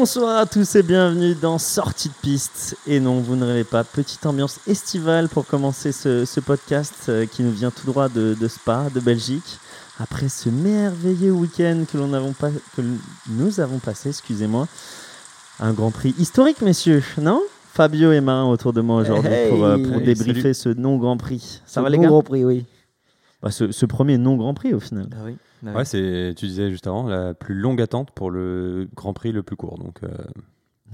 Bonsoir à tous et bienvenue dans Sortie de piste. Et non, vous ne rêvez pas, petite ambiance estivale pour commencer ce, ce podcast euh, qui nous vient tout droit de, de Spa, de Belgique. Après ce merveilleux week-end que, l'on avons pas, que nous avons passé, excusez-moi, un Grand Prix historique, messieurs, non? Fabio et Marin autour de moi aujourd'hui Hey, pour, euh, pour hey, débriefer ce non-Grand Prix. Ça Ce va les gars? Grand Prix, oui. Bah, ce, ce premier non-Grand Prix au final. Bah oui. bah Ouais, oui. c'est, tu disais juste avant, la plus longue attente pour le Grand Prix le plus court. Donc, euh,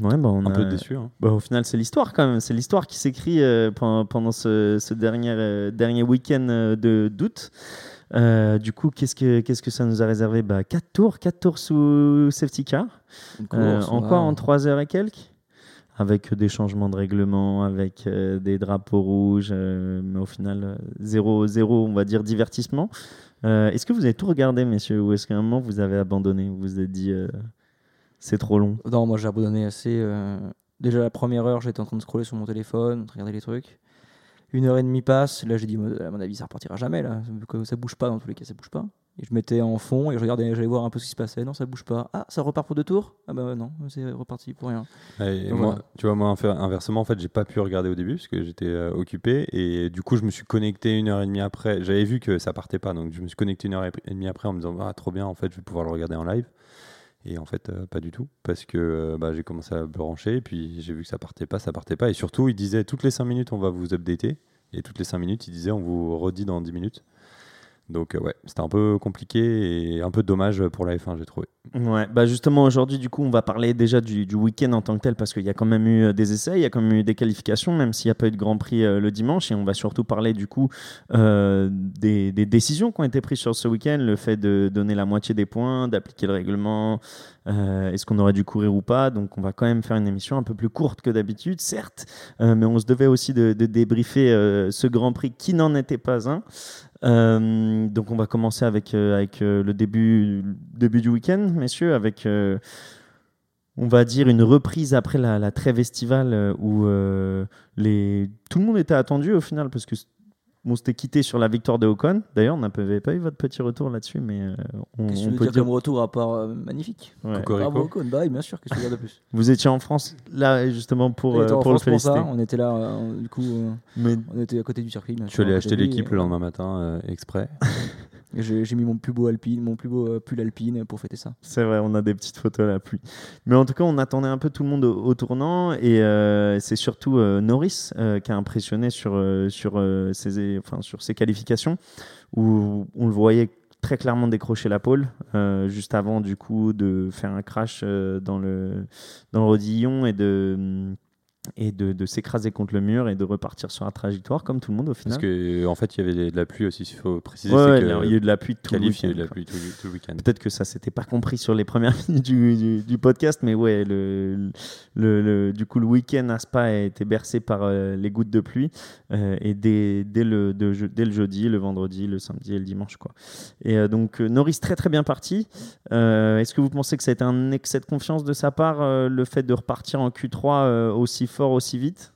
Ouais, bah, on un a- peu déçu. hein. Bah, au final, c'est l'histoire quand même. C'est l'histoire qui s'écrit euh, pendant, pendant ce, ce dernier, euh, dernier week-end euh, de d'août. Euh, du coup, qu'est-ce que, qu'est-ce que ça nous a réservé? Bah, 4 tours, 4 tours sous safety car. Une Euh, course, encore wow. en 3 heures et quelques. Avec des changements de règlement, avec euh, des drapeaux rouges, euh, mais au final, euh, zéro, zéro, on va dire, divertissement. Est-ce que vous avez tout regardé, messieurs, ou est-ce qu'à un moment vous avez abandonné Vous vous êtes dit, c'est trop long? Non, moi j'ai abandonné assez. Déjà la première heure, j'étais en train de scroller sur mon téléphone, de regarder les trucs. Une heure et demie passe, là j'ai dit, à mon avis, ça repartira jamais là. Ça bouge pas dans tous les cas, ça bouge pas. Et je mettais en fond et je regardais, j'allais voir un peu ce qui se passait. Non, ça bouge pas. Ah, ça repart pour deux tours? Ah bah non, c'est reparti pour rien. Et Donc moi, voilà. tu vois, moi, inversement, en fait, j'ai pas pu regarder au début parce que j'étais euh, occupé. Et du coup, je me suis connecté une heure et demie après. J'avais vu que ça partait pas. Donc, je me suis connecté une heure et demie après en me disant, ah, trop bien, en fait, je vais pouvoir le regarder en live. Et en fait, euh, pas du tout. Parce que euh, bah, j'ai commencé à brancher. Et puis, j'ai vu que ça partait pas, ça partait pas. Et surtout, il disait, toutes les 5 minutes, on va vous updater. Et toutes les 5 minutes, il disait, on vous redit dans 10 minutes. Donc, euh, ouais, c'était un peu compliqué et un peu dommage pour la F1, j'ai trouvé. Ouais, bah justement aujourd'hui du coup on va parler déjà du, week-end en tant que tel parce qu'il y a quand même eu euh, des essais, il y a quand même eu des qualifications même s'il n'y a pas eu de Grand Prix euh, le dimanche et on va surtout parler du coup euh, des, décisions qui ont été prises sur ce week-end, le fait de donner la moitié des points, d'appliquer le règlement, est-ce qu'on aurait dû courir ou pas, donc on va quand même faire une émission un peu plus courte que d'habitude certes, mais on se devait aussi de, débriefer ce Grand Prix qui n'en était pas un. Euh, donc on va commencer avec, euh, avec euh, le début, début du week-end, messieurs, avec, on va dire, une reprise après la, trêve estivale où les... tout le monde était attendu au final parce que c- on s'était quitté sur la victoire de Ocon. D'ailleurs, on n'avait pas eu votre petit retour là-dessus, mais euh, on, Qu'est-ce que tu peut dire dire... comme retour à part euh, magnifique Ouais. Bravo Ocon, bah oui, bien sûr, qu'est-ce que tu veux de plus Vous étiez en France là justement pour, euh, pour le France pour ça, féliciter. on était là, euh, du coup, euh, Mais on était à côté du circuit. bien Je suis sûr, allé à acheter l'équipe et- le lendemain matin euh, exprès. J'ai mis mon plus beau alpine, mon plus beau pull alpine pour fêter ça. C'est vrai, on a des petites photos à la pluie. Mais en tout cas, on attendait un peu tout le monde au, tournant et euh, c'est surtout euh, Norris euh, qui a impressionné sur, sur, ses, qualifications où on le voyait très clairement décrocher la pole juste avant du coup de faire un crash dans, le, dans le rodillon et de et de, de s'écraser contre le mur et de repartir sur la trajectoire comme tout le monde au final. Parce que en fait, il y avait de la pluie aussi, il faut préciser. Ouais, que il y a eu de la pluie tout le week-end. Peut-être que ça s'était pas compris sur les premières minutes du, du, du podcast, mais ouais, le, le, le- du coup, le week-end à Spa a été bercé par euh, les gouttes de pluie. euh, et dès, dès, le, de je- dès le jeudi, le vendredi, le samedi et le dimanche. Quoi. Et euh, donc, Norris très très bien parti. Est-ce que vous pensez que ça a été un excès de confiance de sa part, le fait de repartir en Q3 euh, aussi fort, aussi vite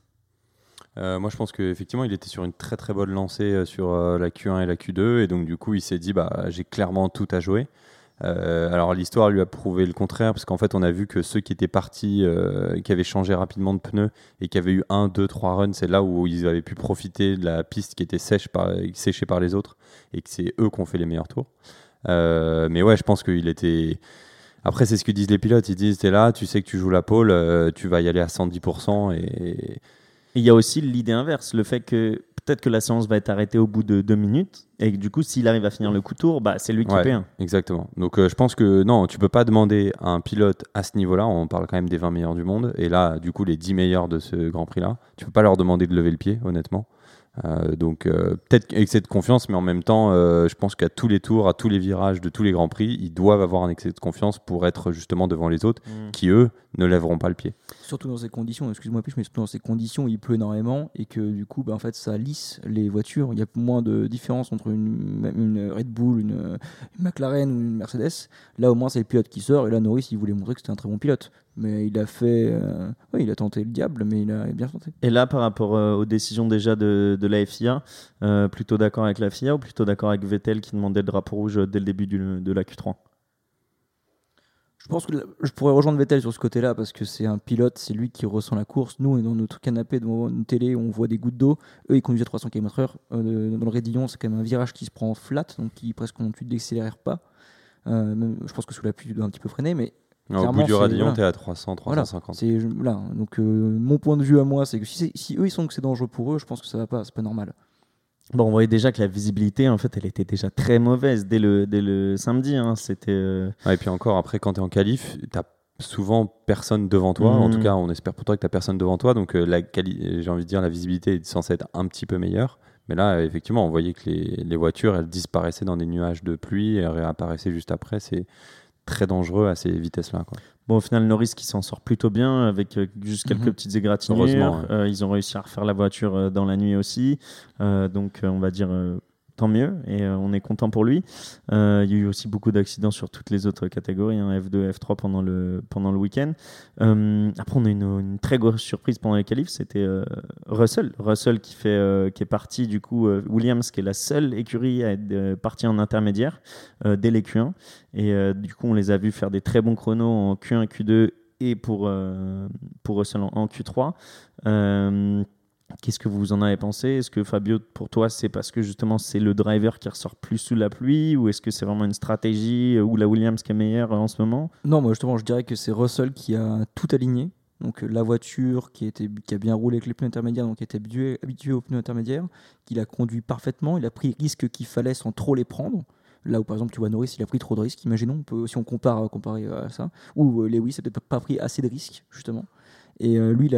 Euh, moi, je pense qu'effectivement, il était sur une très très bonne lancée euh, sur euh, la Q1 et la Q2, et donc du coup, il s'est dit, bah, j'ai clairement tout à jouer. Alors l'histoire lui a prouvé le contraire, parce qu'en fait, on a vu que ceux qui étaient partis, qui avaient changé rapidement de pneus et qui avaient eu un, deux, trois runs, c'est là où ils avaient pu profiter de la piste qui était sèche par, séchée par les autres, et que c'est eux qui ont fait les meilleurs tours. Mais ouais, je pense qu'il était. Après, c'est ce que disent les pilotes. Ils disent, t'es là, tu sais que tu joues la pole, euh, tu vas y aller à 110%, et, il y a aussi l'idée inverse, le fait que peut-être que la séance va être arrêtée au bout de deux minutes et que du coup, s'il arrive à finir le coup tour, bah, c'est lui qui Ouais. Exactement. Donc euh, je pense que non, tu peux pas demander à un pilote à ce niveau-là, on parle quand même des 20 meilleurs du monde, et là, du coup, les 10 meilleurs de ce Grand Prix-là, tu peux pas leur demander de lever le pied, honnêtement. Euh, donc euh, peut-être excès de confiance, mais en même temps, euh, je pense qu'à tous les tours, à tous les virages de tous les Grands Prix, ils doivent avoir un excès de confiance pour être justement devant les autres, qui eux ne lèveront pas le pied. Surtout dans ces conditions, excuse-moi plus, mais surtout dans ces conditions il pleut énormément et que du coup, bah, en fait, ça lisse les voitures. Il y a même de différence entre une, Red Bull, une, McLaren ou une Mercedes. Là, au moins, c'est le pilote qui sort. Et là, Norris, il voulait montrer que c'était un très bon pilote. Mais il a fait. euh, oui, il a tenté le diable, mais il a bien tenté. Et là, par rapport euh, aux décisions déjà de, la FIA, euh, plutôt d'accord avec la FIA ou plutôt d'accord avec Vettel qui demandait le drapeau rouge dès le début de la Q3 Je pense que je pourrais rejoindre Vettel sur ce côté-là parce que c'est un pilote, c'est lui qui ressent la course. Nous, on est dans notre canapé devant une télé, on voit des gouttes d'eau. Eux, ils conduisent à 300 km/h. Euh, dans le Rédillon, c'est quand même un virage qui se prend flat, donc qui presque tu ne décélères pas. Euh, je pense que sous la pluie, tu dois un petit peu freiner, mais au bout du radillon, tu es à 300, 350. Voilà, là. Donc, euh, mon point de vue à moi, c'est que si, si, eux ils sont que c'est dangereux pour eux, je pense que ça va pas, c'est pas normal. Bon, on voyait déjà que la visibilité, en fait, elle était déjà très mauvaise dès le, dès le samedi. Hein. C'était. Euh, et puis encore, après, quand tu es en qualif, tu souvent personne devant toi. En tout mmh. cas, on espère pour toi que tu personne devant toi. Donc, euh, la j'ai envie de dire, la visibilité est censée être un petit peu meilleure. Mais là, effectivement, on voyait que les, les voitures, elles disparaissaient dans des nuages de pluie et réapparaissaient juste après. C'est très dangereux à ces vitesses-là. Bon, au final, Norris qui s'en sort plutôt bien avec euh, juste quelques mhm. petites égratignures. Euh, ils ont réussi à refaire la voiture euh, dans la nuit aussi. donc, on va dire tant mieux et euh, on est content pour lui. Euh, il y a eu aussi beaucoup d'accidents sur toutes les autres catégories, hein, F2, F3 pendant le, pendant le week-end. Euh, après, on a une, une, très grosse surprise pendant les qualifs, c'était Russell. Russell qui, fait, qui est parti, du coup, Williams, qui est la seule écurie à être partie en intermédiaire dès les Q1. Et du coup, on les a vus faire des très bons chronos en Q1, Q2 et pour, pour Russell en Q3. Qu'est-ce que vous en avez pensé? Est-ce que Fabio, pour toi, c'est parce que justement c'est le driver qui ressort plus sous la pluie ou est-ce que c'est vraiment une stratégie ou la Williams qui est meilleure en ce moment? Non, moi justement, je dirais que c'est Russell qui a tout aligné. Donc la voiture qui, était, qui a bien roulé avec les pneus intermédiaires, donc qui était habitué, habitué aux pneus intermédiaires, qu'il a conduit parfaitement, il a pris les risques qu'il fallait sans trop les prendre. Là où par exemple tu vois Norris, il a pris trop de risques. Imaginons, si on compare comparer à ça, ou euh, Lewis n'a peut-être pas pris assez de risques justement. Et euh, lui,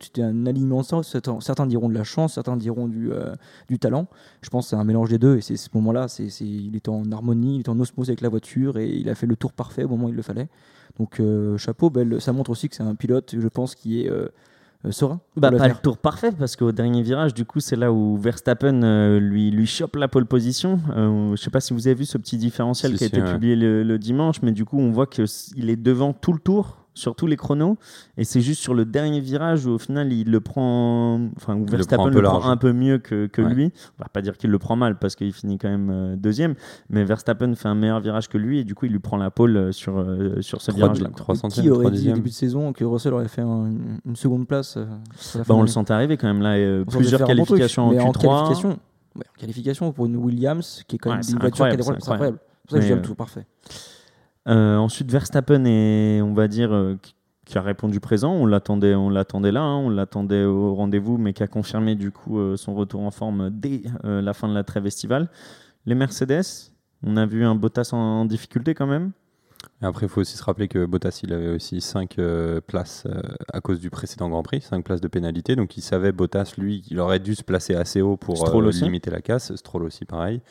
c'était un alignement de certains, certains diront de la chance, certains diront du, euh, du talent. Je pense que c'est un mélange des deux. Et c'est ce moment-là, c'est, il était en harmonie, il était en osmose avec la voiture et il a fait le tour parfait au moment où il le fallait. Donc euh, chapeau, belle, ça montre aussi que c'est un pilote, je pense, qui est serein. Bah, pas le tour parfait parce qu'au dernier virage, du coup, c'est là où Verstappen lui, lui chope la pole position. je sais pas si vous avez vu ce petit différentiel qui a été publié le, le, dimanche, mais du coup, on voit qu'il est devant tout le tour sur tous les chronos. Et c'est juste sur le dernier virage où au final il le prend, enfin où Verstappen le prend, un peu, mieux que, que lui. On va pas dire qu'il le prend mal parce qu'il finit quand même euh, deuxième, mais Verstappen fait un meilleur virage que lui et du coup il lui prend la pole euh, sur, euh, sur ce virage-là. Qui aurait dit au début de saison que Russell aurait fait une seconde place bah, On le sentait arriver quand même là, plusieurs qualifications en Q3. En qualification, en qualification pour une Williams qui est quand même une voiture qui est incroyable. C'est pour ça que je le tout parfait. Euh, ensuite, Verstappen est, on va dire, euh, qui a répondu présent. On l'attendait, on l'attendait là, hein. on l'attendait au rendez-vous, mais qui a confirmé du coup euh, son retour en forme dès la fin de la trêve estivale. Les Mercedes, on a vu un Bottas en, difficulté quand même. après, il faut aussi se rappeler que Bottas, il avait aussi 5 places à cause du précédent Grand Prix, 5 places de pénalité. Donc il savait, Bottas, lui, qu'il aurait dû se placer assez haut pour limiter la casse. Stroll aussi, pareil.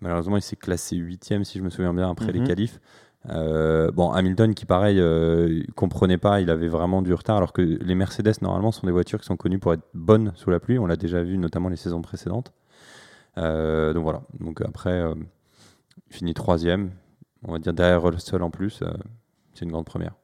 Malheureusement, il s'est classé 8 si je me souviens bien, après les mhm. qualifs. Euh, bon, Hamilton qui pareil euh, comprenait pas, il avait vraiment du retard alors que les Mercedes normalement sont des voitures qui sont connues pour être bonnes sous la pluie, on l'a déjà vu notamment les saisons précédentes. Euh, donc voilà, donc après il finit troisième, on va dire derrière Russell en plus, c'est une grande première.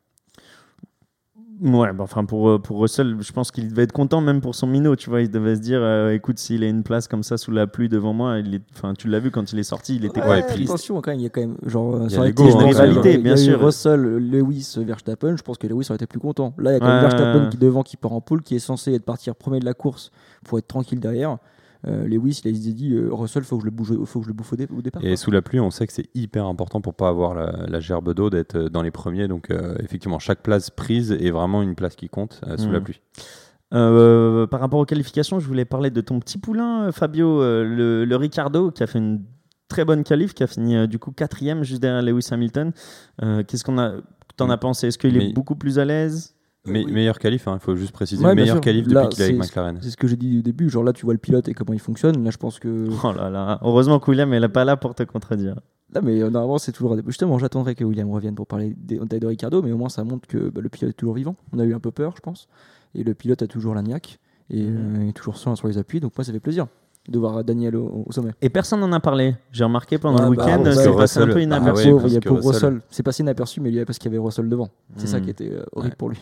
Ouais, bah, enfin pour, euh, pour Russell, je pense qu'il devait être content même pour son minot, tu vois. Il devait se dire, euh, écoute, s'il a une place comme ça sous la pluie devant moi, il est, enfin, tu l'as vu quand il est sorti, il était ouais, Attention, quand même, il y a quand même genre il y a une rivalité, bien sûr. Russell, Lewis, Verstappen, je pense que Lewis aurait été plus content. Là, il y a quand même Verstappen qui devant, qui part en poule, qui est censé être partir premier de la course pour être tranquille derrière. Euh, Lewis, il a dit euh, Russell, faut que je le bouge, faut que je le bouffe au, départ. Et sous la pluie, on sait que c'est hyper important pour pas avoir la, gerbe d'eau d'être dans les premiers. Donc euh, effectivement, chaque place prise est vraiment une place qui compte sous la mmh. pluie. par rapport aux qualifications, je voulais parler de ton petit poulain, Fabio, le, Ricardo, qui a fait une très bonne qualif, qui a fini du coup quatrième juste derrière Lewis Hamilton. Qu'est-ce qu'on a, t'en as pensé? Est-ce qu'il est beaucoup plus à l'aise? Meilleur qualif, il hein, faut juste préciser. meilleur qualif depuis qu'il est avec McLaren. C'est ce que j'ai dit au début. Genre là, tu vois le pilote et comment il fonctionne. Là, je pense que. Oh là là. Heureusement que William n'est pas là pour te contredire. Là, mais euh, normalement, c'est toujours. Justement, j'attendrai que William revienne pour parler de, de Ricardo, mais au moins, ça montre que bah, le pilote est toujours vivant. On a eu un peu peur, je pense. Et le pilote a toujours la niaque et euh, est toujours sur, sur les appuis. Donc, moi, ça fait plaisir de voir Daniel au, sommet. Et personne n'en a parlé. J'ai remarqué pendant le bah, week-end, c'est passé un peu inaperçu. il y a pour Russell. C'est passé inaperçu, mais il y a parce qu'il y avait Russell devant. C'est ça mhm. qui était euh, horrible pour lui.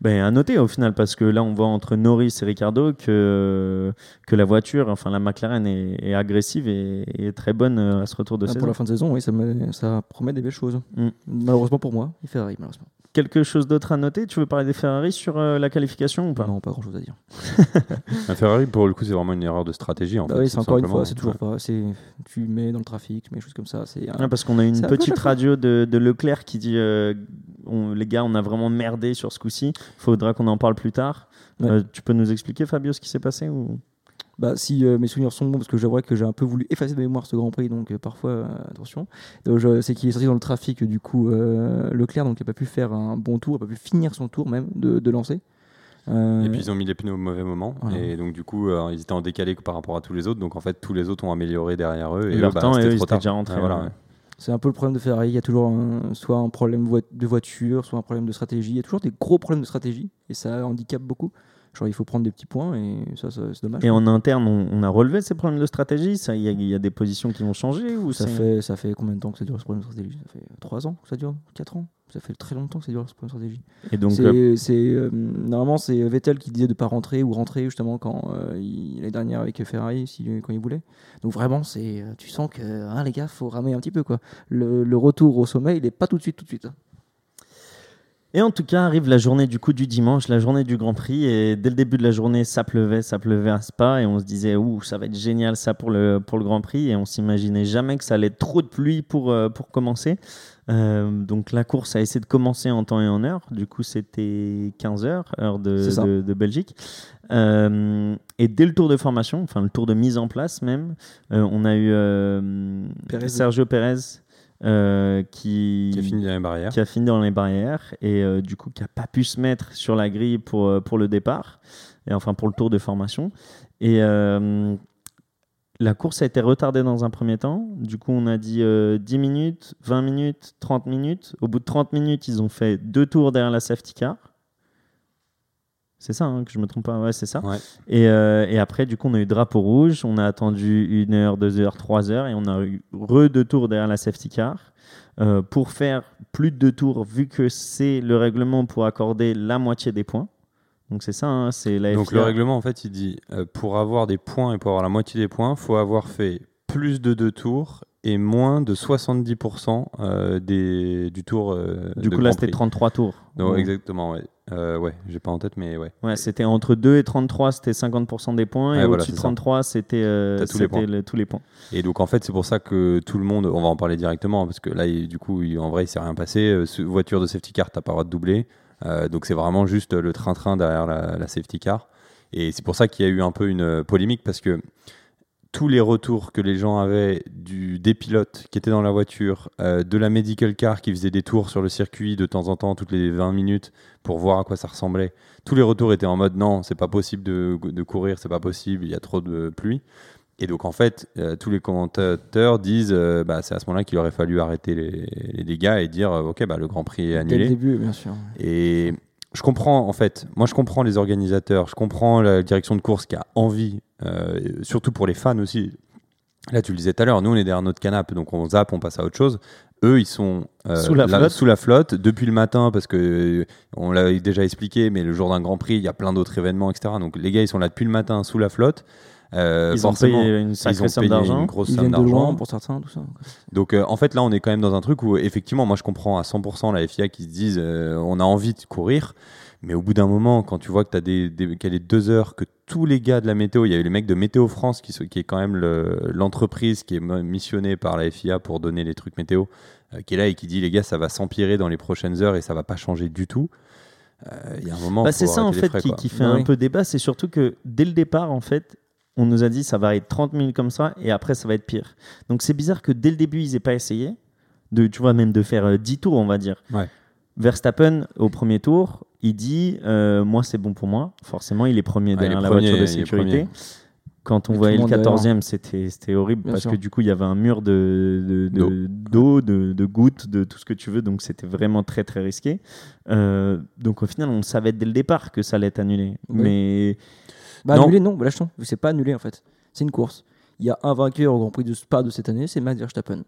Ben, à noter au final, parce que là, on voit entre Norris et Ricardo que, que la voiture, enfin la McLaren, est, est agressive et, et très bonne euh, à ce retour de Ah, saison. pour la fin de saison, oui, ça, me- ça promet des belles choses. Mm. Malheureusement pour moi, et Ferrari, malheureusement. Quelque chose d'autre à noter? Tu veux parler des Ferrari sur euh, la qualification ou pas? Non, pas grand chose à dire. Un Ferrari, pour le coup, c'est vraiment une erreur de stratégie. En Bah fait, oui, c'est encore une fois, c'est toujours Ouais. pas. c'est- Tu mets dans le trafic, tu mets des choses comme ça. C'est Ah, parce qu'on a une petite radio de, de Leclerc qui dit euh, on- les gars, on a vraiment merdé sur ce coup-ci. Faudra qu'on en parle plus tard. Ouais. Euh, tu peux nous expliquer, Fabio, ce qui s'est passé ou... Bah, si euh, mes souvenirs sont bons, parce que j'avouerais que j'ai un peu voulu effacer de mémoire ce Grand Prix, donc euh, parfois, euh, attention. C'est qu'il est sorti dans le trafic, du coup, euh, Leclerc, donc il n'a pas pu faire un bon tour, il n'a pas pu finir son tour même de, de lancer. Euh, Et puis ils ont mis les pneus au mauvais moment. Voilà. Et donc du coup, euh, ils étaient en décalé par rapport à tous les autres. Donc en fait, tous les autres ont amélioré derrière eux. Et, Leur eux, bah, temps, et eux, ils trop tard. déjà rentrés, Ouais, voilà, ouais. ouais. C'est un peu le problème de Ferrari. Il y a toujours un- soit un problème de voiture, soit un problème de stratégie. Il y a toujours des gros problèmes de stratégie et ça handicape beaucoup. Genre, il faut prendre des petits points et ça, ça, c'est dommage. Et en interne, on, on a relevé ces problèmes de stratégie Il y, a- il y a des positions qui vont changer ou ça fait, ça fait combien de temps que ça dure ce problème de stratégie? Ça fait 3 ans que ça dure 4 ans? Ça fait très longtemps que ça dure ce problème de stratégie. Et donc, C'est- euh, euh, normalement, c'est Vettel qui disait de ne pas rentrer ou rentrer justement quand euh, il- l'année dernière avec Ferrari, si, quand il voulait. Donc vraiment, c'est, tu sens que hein, les gars, faut ramer un petit peu quoi. Le, le retour au sommet, il est pas tout de suite, tout de suite. hein. Et en tout cas, arrive la journée du coup du dimanche, la journée du Grand Prix. Et dès le début de la journée, ça pleuvait, ça pleuvait à Spa. Et on se disait, ouh, ça va être génial ça pour le, pour le Grand Prix. Et on s'imaginait jamais que ça allait être trop de pluie pour, euh, pour commencer. Euh, donc la course a essayé de commencer en temps et en heure. Du coup, c'était 15h, heure de, de, de Belgique. Euh, et dès le tour de formation, enfin le tour de mise en place même, euh, on a eu Pérez. Sergio Pérez euh, qui, Qui a fini dans les barrières. qui a fini dans les barrières et euh, du coup qui n'a pas pu se mettre sur la grille pour, euh, pour le départ, et enfin pour le tour de formation. Et euh, la course a été retardée dans un premier temps. Du coup, on a dit euh, 10 minutes, 20 minutes, 30 minutes. Au bout de 30 minutes, ils ont fait deux tours derrière la safety car. C'est ça, hein, que je me trompe pas. Ouais, c'est ça. Ouais. Et, euh, et après, du coup, on a eu drapeau rouge. On a attendu une heure, deux heures, trois heures. Et on a eu re deux tours derrière la safety car. euh, pour faire plus de deux tours, vu que c'est le règlement pour accorder la moitié des points. Donc c'est ça, hein, c'est la Donc FIA. le règlement, en fait, il dit euh, pour avoir des points et pour avoir la moitié des points, faut avoir fait plus de deux tours et moins de 70% euh, des, du tour. euh, Du de coup, là, Grand c'était Prix. 33 tours. Non, Ouais. exactement, ouais. Euh, ouais, j'ai pas en tête, mais ouais. Ouais, c'était entre 2 et 33, c'était 50% des points. Ouais, et voilà, au-dessus de c'est ça. 33, c'était euh, T'as tous les c'était points. le- tous les points. Et donc en fait, c'est pour ça que tout le monde, on va en parler directement, parce que là, il- du coup, il- en vrai, il s'est rien passé. Euh, ce- voiture de safety car, t'as pas le droit de doubler. Euh, donc c'est vraiment juste le train-train derrière la, la safety car. Et c'est pour ça qu'il y a eu un peu une euh, polémique, parce que tous les retours que les gens avaient du, des pilotes qui étaient dans la voiture, euh, de la medical car qui faisait des tours sur le circuit de temps en temps, toutes les 20 minutes, pour voir à quoi ça ressemblait, tous les retours étaient en mode non, c'est pas possible de, de courir, c'est pas possible, il y a trop de pluie. Et donc en fait, euh, tous les commentateurs disent, euh, bah, c'est à ce moment-là qu'il aurait fallu arrêter les, les dégâts et dire, ok, bah, le Grand Prix est Dès le annulé. début, bien sûr. Et je comprends, en fait, moi je comprends les organisateurs, je comprends la direction de course qui a envie, euh, surtout pour les fans aussi. Là, tu le disais tout à l'heure, nous on est derrière notre canapé, donc on zappe, on passe à autre chose. Eux, ils sont euh, Sous la flotte. sous la flotte depuis le matin parce que euh, on l'a déjà expliqué, mais le jour d'un Grand Prix, il y a plein d'autres événements, etc. Donc les gars, ils sont là depuis le matin sous la flotte. Euh, Ils ont payé une ils sacrée ont somme d'argent. une grosse Ils somme viennent de loin d'argent. pour certains, tout ça. Donc euh, en fait là on est quand même dans un truc où effectivement moi je comprends à 100% la FIA qui se disent euh, on a envie de courir mais au bout d'un moment quand tu vois que tu as des, des qu'elle est deux heures que tous les gars de la météo il y a eu les mecs de Météo France qui, sont- qui est quand même le- l'entreprise qui est missionnée par la FIA pour donner les trucs météo euh, qui est là et qui dit les gars ça va s'empirer dans les prochaines heures et ça va pas changer du tout Euh, il y a un moment Bah, c'est ça en fait frais, qui, fait un peu débat, c'est surtout que dès le départ en fait, on nous a dit ça va être 30 minutes comme ça et après ça va être pire. Donc c'est bizarre que dès le début ils aient pas essayé de tu vois même de faire euh, 10 tours on va dire. Ouais. Verstappen au premier tour, il dit euh, moi c'est bon pour moi. Forcément, il est premier Ouais, derrière la voiture de sécurité. Quand on Et voyait le le monde 14e, c'était horrible Bien parce sûr. que du coup, il y avait un mur de de- de- d'eau, de, de gouttes, de tout ce que tu veux. Donc, c'était vraiment très, très risqué. Euh, donc, au final, on savait dès le départ que ça allait être annulé. Oui. Mais Bah, Non. annulé, non, bah, lâche-toi. C'est pas annulé en fait. C'est une course. Il y a un vainqueur au Grand Prix de Spa de cette année, c'est Max Verstappen.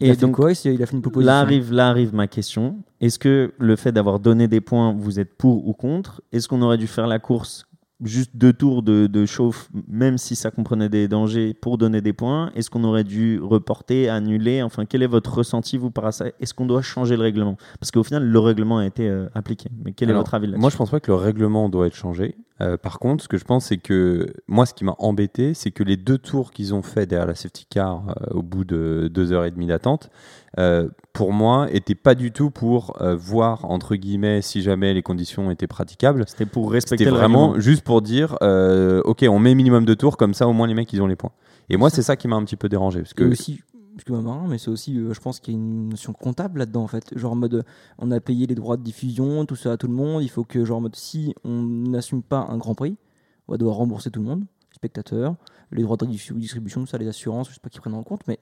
Il a Et fait donc quoi? Il a fait une proposition. là arrive, là arrive ma question. Est-ce que le fait d'avoir donné des points, vous êtes pour ou contre? Est-ce qu'on aurait dû faire la course juste deux tours de, de chauffe, même si ça comprenait des dangers, pour donner des points? Est-ce qu'on aurait dû reporter, annuler? Enfin, quel est votre ressenti, vous, par rapport à ça? Est-ce qu'on doit changer le règlement? Parce qu'au final, le règlement a été euh, appliqué. Mais quel est votre avis là-dessus? Moi, je pense pas que le règlement doit être changé. Euh, par contre, ce que je pense, c'est que moi, ce qui m'a embêté, c'est que les deux tours qu'ils ont fait derrière la safety car euh, au bout de deux heures et demie d'attente, euh, pour moi, étaient pas du tout pour voir entre guillemets si jamais les conditions étaient praticables. C'était pour respecter C'était vraiment règlement. juste pour dire, ok, on met minimum de tours, comme ça au moins les mecs ils ont les points. Et moi, c'est ça qui m'a un petit peu dérangé, parce Et que aussi, excuse-moi Marin, mais c'est aussi, euh, je pense qu'il y a une notion comptable là-dedans en fait. Genre en mode, euh, on a payé les droits de diffusion, tout ça à tout le monde. Il faut que, genre en mode, si on n'assume pas un grand prix, on va devoir rembourser tout le monde, spectateurs, les droits de distribution, tout ça, les assurances, je sais pas qui prennent en compte, mais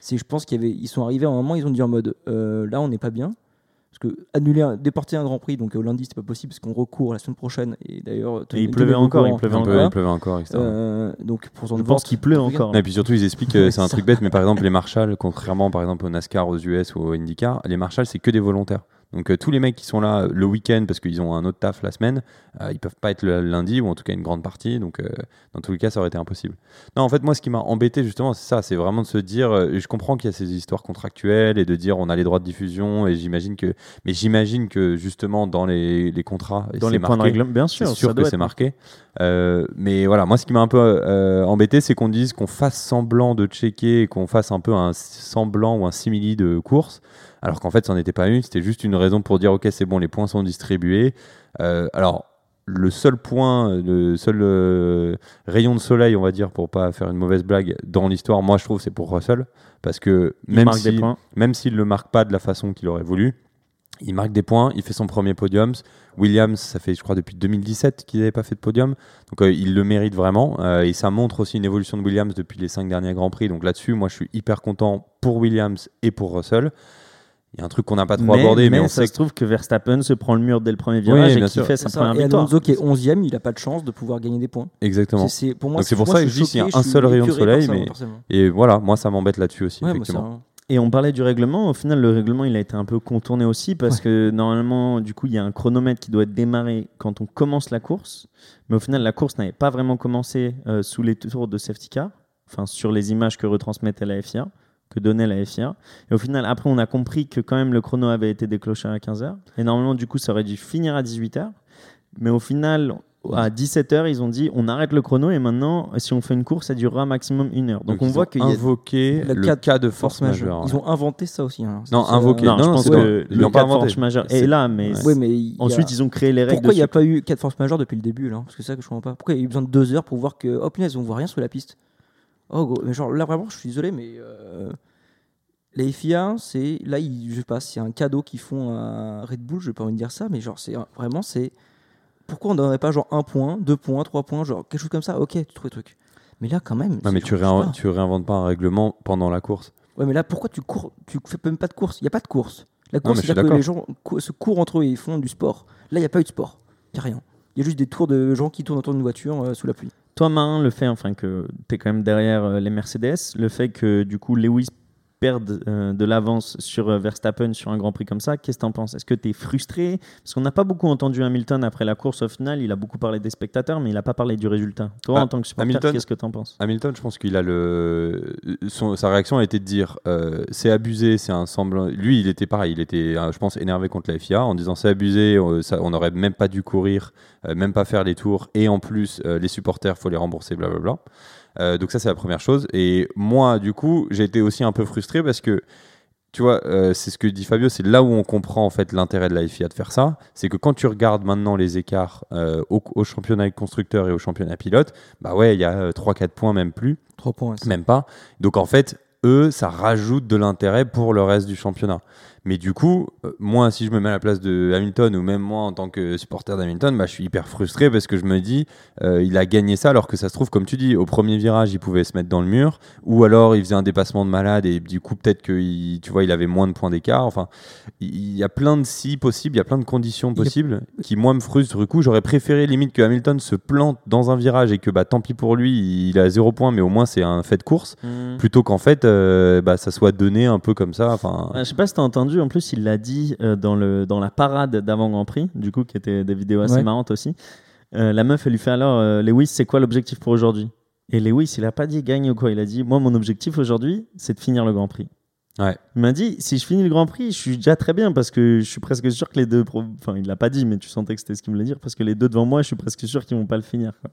c'est, je pense qu'il y avait, ils sont arrivés à un moment, ils ont dit en mode, euh, là on n'est pas bien. Parce que annuler, un- déporter un grand prix, donc au lundi c'était pas possible parce qu'on recourt la semaine prochaine et d'ailleurs. Et il pleuvait encore, il pleuvait peu, encore. il pleuvait encore, etc. Euh, donc pour son Je pense qu'il pleut encore. Et puis surtout, ils expliquent que c'est un truc bête, mais par exemple, les marshals, contrairement par exemple au NASCAR, aux US ou au IndyCar, les marshals, c'est que des volontaires. Donc euh, tous les mecs qui sont là le week-end parce qu'ils ont un autre taf la semaine, euh, ils peuvent pas être le lundi ou en tout cas une grande partie. Donc euh, dans tous les cas, ça aurait été impossible. Non, en fait, moi, ce qui m'a embêté justement, c'est ça, c'est vraiment de se dire, euh, je comprends qu'il y a ces histoires contractuelles et de dire on a les droits de diffusion et j'imagine que, mais j'imagine que justement dans les, les contrats, Dans les points de règlement, bien sûr. c'est sûr que c'est marqué. Euh, mais voilà, moi, ce qui m'a un peu euh, embêté, c'est qu'on dise qu'on fasse semblant de checker et qu'on fasse un peu un semblant ou un simili de course, alors qu'en fait, ça n'en était pas une. C'était juste une raison pour dire, ok, c'est bon, les points sont distribués. Euh, alors, le seul point, le seul euh, rayon de soleil, on va dire, pour pas faire une mauvaise blague dans l'histoire, moi, je trouve, c'est pour Russell, parce que même si, s'il le marque pas de la façon qu'il aurait voulu, il marque des points, il fait son premier podium. Williams, ça fait je crois depuis 2017 qu'il n'avait pas fait de podium, donc euh, il le mérite vraiment. Euh, et ça montre aussi une évolution de Williams depuis les cinq derniers Grands Prix. Donc là-dessus, moi je suis hyper content pour Williams et pour Russell. Il y a un truc qu'on n'a pas trop abordé, mais, on ça sait se trouve que Verstappen se prend le mur dès le premier virage et qu'il fait sa première Et victoire. Alonso qui est 11ème, il a pas de chance de pouvoir gagner des points. exactement. C'est- pour moi, c'est pour moi, ça que je dis qu'il y a un seul rayon de soleil, mais-. Et voilà, moi ça m'embête là-dessus aussi, Ouais, ça- Et on parlait du règlement. Au final, le règlement, il a été un peu contourné aussi parce que normalement, du coup, il y a un chronomètre qui doit être démarré quand on commence la course. Mais au final, la course n'avait pas vraiment commencé euh, sous les tours de safety car, enfin sur les images que retransmettait la FIA, que donnait la FIA. Et au final, après, on a compris que quand même le chrono avait été déclenché à 15h. Et normalement, du coup, ça aurait dû finir à 18h. Mais au final, à 17h, ils ont dit on arrête le chrono et maintenant, si on fait une course, ça durera maximum une heure. Donc, on voit ont qu'il y a invoqué Le cas cas, de de force Force majeure. majeure. Ils ont inventé ça aussi. hein. Non, C'est- invoqué. Non, je Non, pense c'est que le cas pas de inventé. force majeure C'est- est là, mais Ouais. Ouais, mais il y a- ensuite ils ont créé les règles. Pourquoi il n'y a pas eu 4 force majeure depuis le début là? Parce que c'est ça que je comprends pas. Pourquoi il y a eu besoin de 2 heures pour voir que, oh punaise, on voit rien sur la piste? Oh, gros, mais genre là vraiment, je suis désolé, mais euh, les FIA, c'est là, ils, je sais pas, c'est un cadeau qu'ils font à Red Bull, je vais pas envie de dire ça, mais genre, c'est vraiment, c'est pourquoi on donnerait pas genre un point, deux points, trois points, genre quelque chose comme ça? Ok, tu trouves le truc. Mais là, quand même. Non, c'est mais tu, réin- tu réinventes pas un règlement pendant la course. Ouais, mais là, pourquoi tu cours Tu fais même pas de course? Il n'y a pas de course. La course, suis c'est-à-dire que les gens cou- se courent entre eux et ils font du sport. Là, il n'y a pas eu de sport. Il n'y a rien. Il y a juste des tours de gens qui tournent autour d'une voiture euh, sous la pluie. Toi, Marin, le fait enfin, que tu quand même derrière euh, les Mercedes, le fait que du coup Lewis euh, de l'avance sur euh, Verstappen sur un Grand Prix comme ça, qu'est-ce que tu en penses? Est-ce que tu es frustré? Parce qu'on n'a pas beaucoup entendu Hamilton après la course au final, il a beaucoup parlé des spectateurs, mais il n'a pas parlé du résultat. Toi, Bah, en tant que supporter, Hamilton- qu'est-ce que tu en penses? Hamilton, je pense qu'il a le. son- sa réaction a été de dire euh, c'est abusé, c'est un semblant. Lui, il était pareil, il était, je pense, énervé contre la FIA en disant c'est abusé, ça- on n'aurait même pas dû courir, même pas faire les tours, et en plus, les supporters, faut les rembourser, blablabla. Euh, donc, ça, c'est la première chose. Et moi, du coup, j'ai été aussi un peu frustré parce que. Tu vois, euh, c'est ce que dit Fabio, c'est là où on comprend en fait l'intérêt de la FIA de faire ça. C'est que quand tu regardes maintenant les écarts euh, au, au championnat constructeur et au championnat pilote, bah ouais, il y a 3-4 points, même plus. 3 points. Même pas. Donc en fait, eux, ça rajoute de l'intérêt pour le reste du championnat. Mais du coup, euh, moi, si je me mets à la place de Hamilton ou même moi en tant que supporter d'Hamilton, bah, je suis hyper frustré parce que je me dis, euh, il a gagné ça alors que ça se trouve, comme tu dis, au premier virage, il pouvait se mettre dans le mur ou alors il faisait un dépassement de malade et du coup, peut-être qu'il tu vois, il avait moins de points d'écart. Enfin, il y a plein de si possibles, il y a plein de conditions possibles qui, moi, me frustrent. Du coup, j'aurais préféré limite que Hamilton se plante dans un virage et que bah, tant pis pour lui, il a zéro point, mais au moins c'est un fait de course Hmm. plutôt qu'en fait, euh, bah, ça soit donné un peu comme ça. Enfin, je sais pas si t'as entendu, en plus il l'a dit euh, dans, le, dans la parade d'avant Grand Prix, du coup, qui était des vidéos assez Ouais. marrantes aussi. Euh, la meuf, elle lui fait alors, euh, Lewis, c'est quoi l'objectif pour aujourd'hui? Et Lewis, il a pas dit gagne ou quoi, il a dit, moi, mon objectif aujourd'hui, c'est de finir le Grand Prix. Ouais. Il m'a dit, si je finis le Grand Prix, je suis déjà très bien parce que je suis presque sûr que les deux. pro- Enfin, il l'a pas dit, mais tu sentais que c'était ce qu'il voulait dire parce que les deux devant moi, je suis presque sûr qu'ils vont pas le finir. quoi.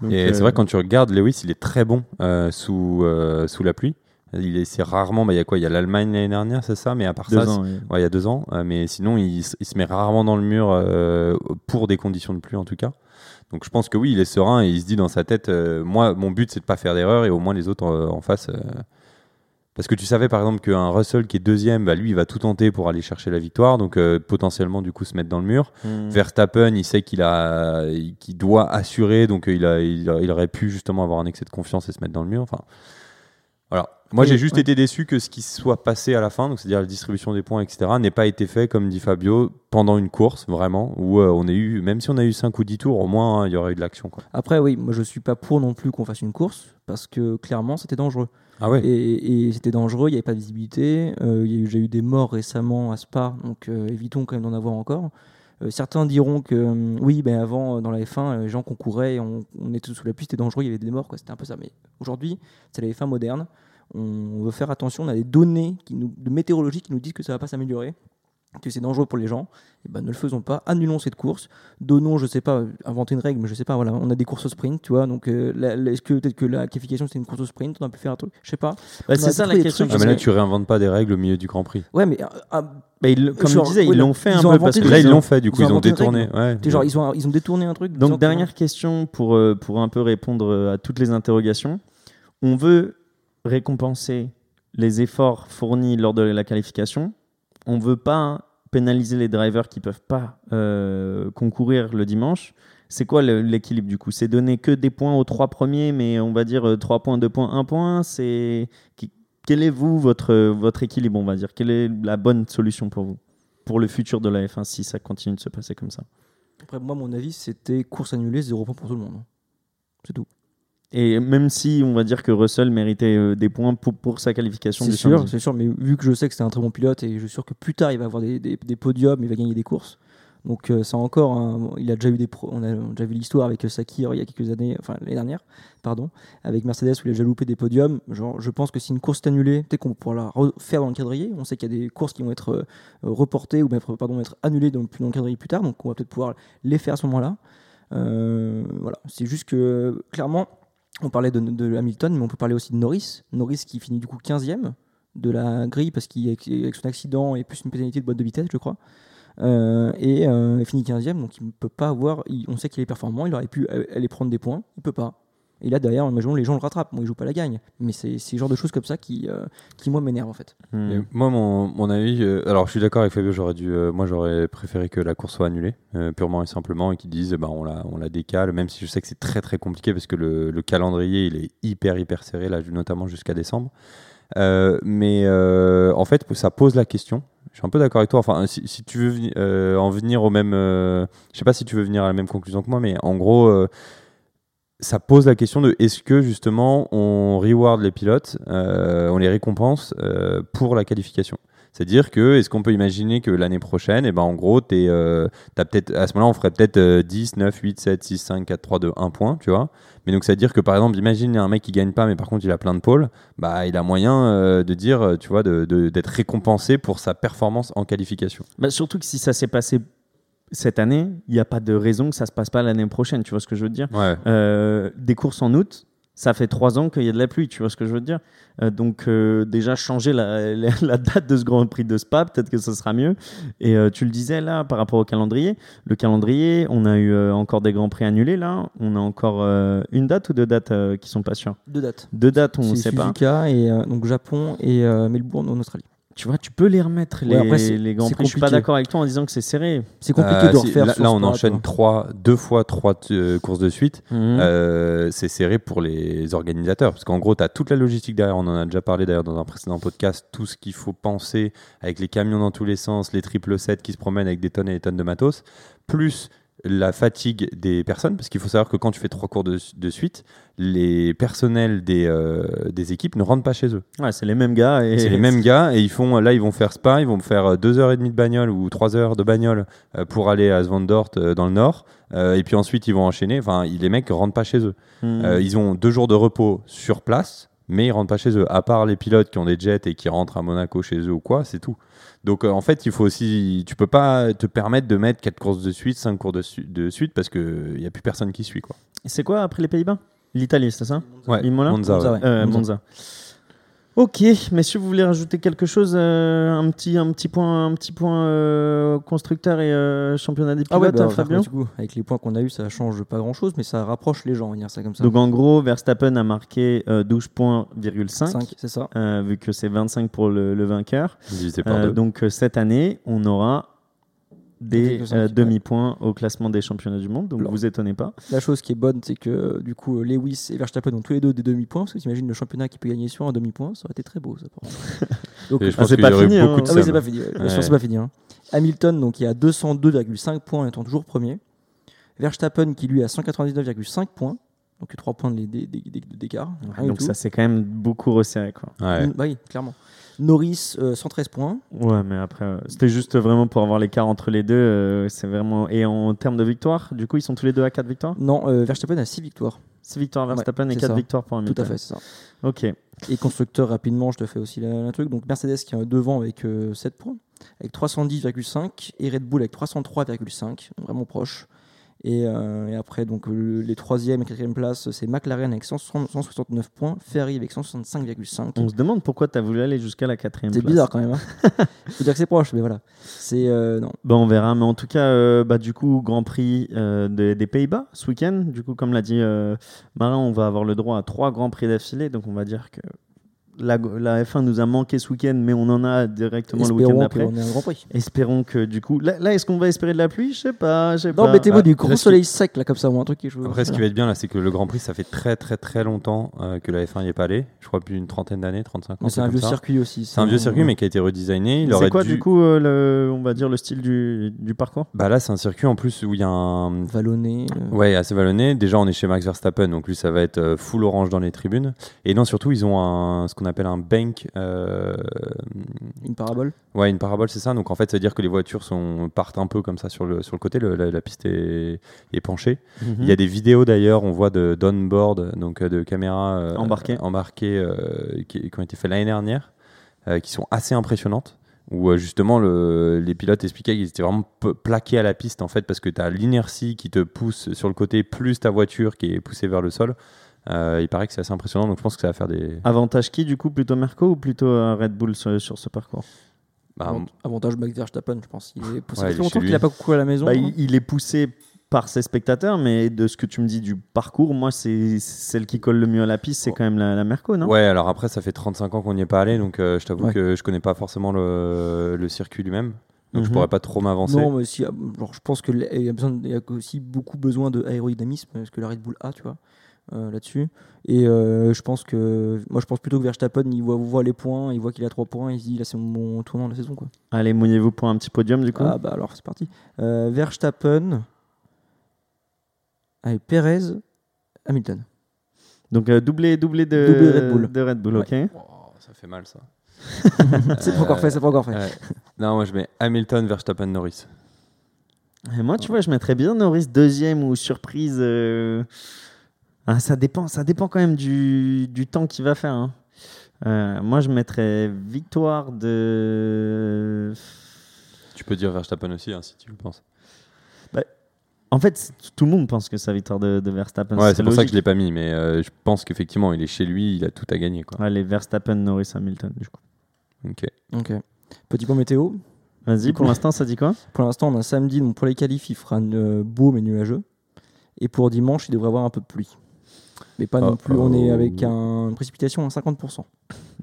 Donc, Et c'est vrai, quand tu regardes Lewis, il est très bon sous, sous la pluie. Il est, c'est rarement, bah, il y a quoi? Il y a l'Allemagne l'année dernière, c'est ça? Mais à part deux ça, ans, ouais, il y a deux ans. euh, mais sinon, il, se met rarement dans le mur euh, pour des conditions de pluie en tout cas. Donc je pense que oui, il est serein et il se dit dans sa tête, euh, moi, mon but c'est de pas faire d'erreur et au moins les autres en face. parce que tu savais par exemple qu'un Russell qui est deuxième, bah, lui il va tout tenter pour aller chercher la victoire, donc potentiellement du coup se mettre dans le mur. Hmm. Verstappen, il sait qu'il a, qu'il doit assurer, donc il, a, il, a- il aurait pu justement avoir un excès de confiance et se mettre dans le mur. Enfin, voilà. Moi, j'ai juste ouais. été déçu que ce qui soit passé à la fin, donc c'est-à-dire la distribution des points, etc., n'ait pas été fait, comme dit Fabio, pendant une course, vraiment, où euh, on a eu, même si on a eu 5 ou 10 tours, au moins, hein, il y aurait eu de l'action. Après, oui, moi je suis pas pour non plus qu'on fasse une course parce que clairement c'était dangereux. Ah ouais Et, et c'était dangereux, il n'y avait pas de visibilité. euh, J'ai eu des morts récemment à Spa, donc euh, évitons quand même d'en avoir encore. Euh, certains diront que hum, oui, ben avant dans la F1, euh, les gens concouraient, on, on était sous la pluie, c'était dangereux, il y avait des morts, c'était un peu ça. Mais aujourd'hui, c'est la F1 moderne. On veut faire attention, on a des données qui nous, de météorologie qui nous disent que ça va pas s'améliorer, que c'est dangereux pour les gens. Et ben, ne le faisons pas, annulons cette course, donnons, je sais pas, inventer une règle, mais je sais pas, voilà, on a des courses au sprint, tu vois, donc euh, est-ce que peut-être que la qualification c'était une course au sprint, on a pu faire un truc, je sais pas. Bah, c'est ça la question. Ah, mais là, tu réinventes pas des règles au milieu du Grand Prix. Ouais, mais euh, ah, bah, comme Genre, je disais, ils l'ont fait ils un peu parce que Là, ils ont- l'ont fait, du ils coup, ont ils ont détourné. Ouais, genre, ils ont, ils ont détourné un truc. Donc que- dernière question pour, euh, pour un peu répondre à toutes les interrogations. On veut récompenser les efforts fournis lors de la qualification. On veut pas pénaliser les drivers qui peuvent pas euh, concourir le dimanche. C'est quoi l'équilibre du coup? C'est donner que des points aux trois premiers, mais on va dire 3 points, 2 points, 1 point? C'est quel est vous votre votre équilibre On va dire? Quelle est la bonne solution pour vous? Pour le futur de la F1 si ça continue de se passer comme ça Après, moi, mon avis, c'était course annulée, zéro point pour tout le monde. C'est tout. Et même si on va dire que Russell méritait euh, des points pour, pour sa qualification C'est sûr, c'est sûr, mais vu que je sais que c'est un très bon pilote et je suis sûr que plus tard il va avoir des, des- des podiums, il va gagner des courses. Donc euh, c'est encore, un- il a déjà eu des, pro- on a déjà vu l'histoire avec Sakir il y a quelques années, enfin l'année dernière, pardon, avec Mercedes où il a déjà loupé des podiums. Genre, je pense que si une course est annulée, peut-être qu'on pourra la refaire dans le calendrier. On sait qu'il y a des courses qui vont être euh, reportées ou même, pardon, être annulées dans, dans le calendrier plus tard, donc on va peut-être pouvoir les faire à ce moment-là. Euh, voilà, c'est juste que clairement, on parlait de, Hamilton, mais on peut parler aussi de Norris. Norris qui finit du coup 15e de la grille parce qu'il avec son accident et plus une pénalité de boîte de vitesse, je crois. Euh, et euh, il finit 15e, donc il ne peut pas avoir. on sait qu'il est performant, il aurait pu euh, aller prendre des points, il peut pas. Et là, derrière, imaginons les gens le rattrapent. Bon, il joue pas la gagne, mais c'est le genre de choses comme ça qui, euh, qui moi, m'énerve en fait. Hmm. Moi, mon, mon avis, euh, alors je suis d'accord avec Fabio, j'aurais dû, euh, moi j'aurais préféré que la course soit annulée, euh, purement et simplement, et qu'ils disent, bah, on, la, on la décale, même si je sais que c'est très très compliqué parce que le, le calendrier il est hyper hyper serré, là, notamment jusqu'à décembre. Euh, mais euh, en fait, ça pose la question. Je suis un peu d'accord avec toi. Enfin, si, si tu veux euh, en venir au même, euh, je sais pas si tu veux venir à la même conclusion que moi, mais en gros, euh, ça pose la question de est-ce que justement on reward les pilotes, euh, on les récompense euh, pour la qualification? C'est-à-dire que est-ce qu'on peut imaginer que l'année prochaine, et ben en gros, t'es, euh, t'as peut-être à ce moment-là, on ferait peut-être euh, 10, 9, 8, 7, 6, 5, 4, 3, 2, 1 point, tu vois? Mais donc ça veut dire que par exemple, imagine un mec qui gagne pas, mais par contre il a plein de pôles, bah il a moyen euh, de dire, euh, tu vois, d'être récompensé pour sa performance en qualification. Bah, surtout que si ça s'est passé cette année, il n'y a pas de raison que ça se passe pas l'année prochaine. Tu vois ce que je veux dire? Ouais. Euh, Des courses en août, ça fait trois ans qu'il y a de la pluie. Tu vois ce que je veux dire? Euh, Donc euh, déjà changer la, la- la date de ce Grand Prix de Spa, peut-être que ça sera mieux. Et euh, tu le disais là par rapport au calendrier. Le calendrier, on a eu euh, encore des Grands Prix annulés là. On a encore euh, une date ou deux dates euh, qui sont pas sûres? Deux dates. Deux dates, on ne C'est sait pas. Suzuka et euh, donc Japon et euh, Melbourne en Australie. Tu vois, tu peux les remettre, les, Ouais, après, c'est- les grands c'est prix. Je suis pas d'accord avec toi en disant que c'est serré. C'est compliqué Euh, de refaire. là, là, on enchaîne trois, deux fois trois euh, courses de suite. Mhm. Euh, c'est serré pour les organisateurs parce qu'en gros, tu as toute la logistique derrière. On en a déjà parlé d'ailleurs dans un précédent podcast. Tout ce qu'il faut penser avec les camions dans tous les sens, les triple 7 qui se promènent avec des tonnes et des tonnes de matos, plus la fatigue des personnes. Parce qu'il faut savoir que quand tu fais trois cours de, de suite, les personnels des, euh, des équipes ne rentrent pas chez eux. Ouais, c'est les mêmes gars. Et... C'est les mêmes gars et ils font là ils vont faire spa, ils vont faire euh, deux heures et demie de bagnole ou trois heures de bagnole euh, pour aller à Svandort dans le nord Euh, et puis ensuite ils vont enchaîner. Enfin ils- les mecs rentrent pas chez eux. Euh, ils ont deux jours de repos sur place, mais ils rentrent pas chez eux. À part les pilotes qui ont des jets et qui rentrent à Monaco chez eux ou quoi, c'est tout. Donc euh, en fait il faut aussi, tu peux pas te permettre de mettre quatre courses de suite, cinq cours de, su- de suite parce que il y a plus personne qui suit quoi. C'est quoi après les Pays-Bas? L'Italie, c'est ça? Ouais. Monza, Monza, ouais. ouais. Euh, Monza. Ok, messieurs, vous voulez rajouter quelque chose euh, un, petit, un petit point, un petit point euh, constructeur et euh, championnat des Ah ouais, pilotes, bah, Fabien du coup, avec les points qu'on a eu, ça change pas grand chose, mais ça rapproche les gens, on va dire ça comme ça. Donc en gros, Verstappen a marqué euh, 12 points, virgule 5, 5, c'est ça. euh, vu que c'est 25 pour le, le vainqueur. Divisé par Euh, deux. donc cette année, on aura des 2,5, euh, demi-points au classement des championnats du monde, donc Alors. vous étonnez pas. La chose qui est bonne, c'est que du coup, euh, Lewis et Verstappen ont tous les deux des demi-points. Parce que t'imagines le championnat qui peut gagner sur un demi-point, ça aurait été très beau, ça. Donc, Et je Ah, pense c'est qu'il pas eu fini, hein. Ah oui, c'est pas fini. ouais. Je pense que Ouais. c'est pas fini. hein. Hamilton, donc, qui a 202,5 points, étant toujours premier. Verstappen, qui lui a 199,5 points. Donc 3 points de- de- de- de- d'écart. Du donc tout. ça c'est quand même beaucoup resserré. Quoi. Ouais. Mm, bah oui, clairement. Norris, euh, 113 points. Ouais, mais après, euh, c'était juste vraiment pour avoir l'écart entre les deux. euh, c'est vraiment... Et en termes de victoire, du coup, ils sont tous les deux à 4 victoires? Non, euh, Verstappen a 6 victoires. 6 victoires Ouais, Verstappen et c'est 4 ça. victoires pour Tout Hamilton. à fait, c'est ça. Ok. Et constructeur, rapidement, je te fais aussi la, la truc. Donc Mercedes qui est devant avec euh, 7 points, avec 310,5, et Red Bull avec 303,5, donc vraiment proche. Et, euh, et après, donc le- les troisième et quatrième places, c'est McLaren avec 160 169 points, Ferrari avec 165,5. On se demande pourquoi tu as voulu aller jusqu'à la quatrième C'est place. bizarre quand même. Hein Faut dire que c'est proche, mais voilà. C'est euh, non. Bah, on verra, mais en tout cas, euh, bah, du coup, Grand Prix des- des Pays-Bas ce week-end. Du coup, comme l'a dit Marin, on va avoir le droit à trois Grands Prix d'affilée. Donc, on va dire que la, la F1 nous a manqué ce week-end, mais on en a directement le week-end d'après. qu'on ait un Grand Prix. Espérons que du coup, là, là, est-ce qu'on va espérer de la pluie? Je sais pas, Non, mettez-moi Ah, du gros soleil sec là comme ça ou un truc qui joue. Après, ce qui va être bien là, c'est que le Grand Prix, ça fait très très très longtemps euh, que la F1 n'y est pas allée. Je crois plus d'une trentaine d'années, 35 ans. Mais c'est un vieux ça. circuit aussi. C'est un vieux circuit, mais qui a été redesigné. C'est quoi dû- du coup, euh, le, on va dire le style du, du parcours? Bah là, c'est un circuit en plus où il y a un. Vallonné. euh, Ouais, assez vallonné. Déjà, on est chez Max Verstappen, donc lui, ça va être euh, full orange dans les tribunes. Et non, surtout, ils ont un, qu'on appelle un bank. euh, Une parabole. Ouais, une parabole, c'est ça. Donc en fait, ça veut dire que les voitures sont, partent un peu comme ça sur le, sur le côté. le- la, la piste est, est penchée. Mhm. Il y a des vidéos d'ailleurs, on voit de d'on-board, donc euh, de caméras euh, Embarquées. embarquées, euh, qui, qui ont été faites l'année dernière, qui sont assez impressionnantes. Où justement le- les pilotes expliquaient qu'ils étaient vraiment plaqués à la piste en fait parce que tu as l'inertie qui te pousse sur le côté plus ta voiture qui est poussée vers le sol. Euh, il paraît que c'est assez impressionnant donc je pense que ça va faire des. Avantage qui du coup Plutôt Merco ou plutôt euh, Red Bull sur, sur ce parcours? Bah, Avant- Avantage Max Verstappen, je pense. Il est... Ça Ouais, longtemps qu'il n'a pas couru à la maison. Bah, hein. il, il est poussé par ses spectateurs, mais de ce que tu me dis du parcours, moi, c'est celle qui colle le mieux à la piste, c'est quand même la, la Merco, non? Ouais, alors après, ça fait 35 ans qu'on n'y est pas allé, donc euh, je t'avoue Ouais. que je connais pas forcément le, le circuit lui-même. Donc je Mhm. pourrais pas trop m'avancer. Non, mais si, euh, genre, je pense qu'il y, a besoin de- il y a aussi beaucoup besoin de aérodynamisme, parce que la Red Bull a, tu vois, euh, là-dessus. Et euh, je pense que, moi, je pense plutôt que Verstappen, il voit, voit les points, il voit qu'il a 3 points, il se dit, là, c'est mon tournant de la saison, quoi. Allez, mouillez-vous pour un petit podium, du coup. Ah, bah alors, c'est parti. Euh, Verstappen, allez, Perez, Hamilton. Donc, euh, doublé, doublé de, Doublé Red Bull. de Red Bull, ok. Oh, ça fait mal ça. c'est pas encore fait, c'est pas encore fait. Ouais. Non, moi je mets Hamilton, Verstappen, Norris. Et moi, tu vois, je mettrais bien Norris deuxième ou surprise. euh, ah, ça, dépend, ça dépend quand même du, du temps qu'il va faire. hein. Euh, moi, je mettrais victoire de. Tu peux dire Verstappen aussi, hein, si tu le penses. En fait, tout le monde pense que c'est la victoire de, de Verstappen. Ouais, c'est c'est pour ça que je l'ai pas mis, mais euh, je pense qu'effectivement, il est chez lui, il a tout à gagner. Quoi. Allez, Verstappen, Norris, Hamilton, du coup. Ok. Ok. Petit point météo. Vas-y, pour l'instant, ça dit quoi? Pour l'instant, on a samedi, donc pour les qualifs, il fera euh, beau mais nuageux. Et pour dimanche, il devrait avoir un peu de pluie. Mais pas non Oh, plus, on est oh. avec un- une précipitation à 50%.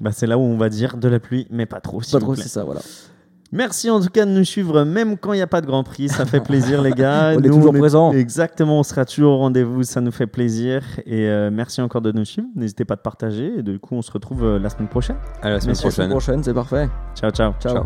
Bah, c'est là où on va dire de la pluie, mais pas trop. Pas trop, c'est ça, voilà. Merci en tout cas de nous suivre, même quand il n'y a pas de Grand Prix. Ça fait plaisir, les gars. On est toujours présents. Exactement, on sera toujours au rendez-vous. Ça nous fait plaisir. Et euh, merci encore de nous suivre. N'hésitez pas de partager. Et du coup, on se retrouve euh, la semaine prochaine. À la semaine prochaine. prochaine, c'est parfait. Ciao, ciao. Ciao. Ciao.